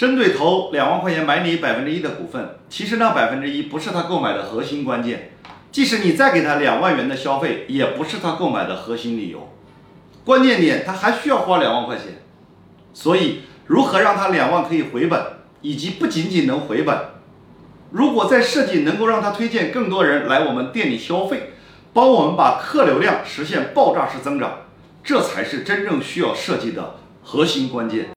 针对投两万块钱买你百分之一的股份其实那百分之一不是他购买的核心关键即使你再给他两万元的消费也不是他购买的核心理由。关键点他还需要花两万块钱。所以如何让他两万可以回本以及不仅仅能回本。如果在设计能够让他推荐更多人来我们店里消费帮我们把客流量实现爆炸式增长这才是真正需要设计的核心关键。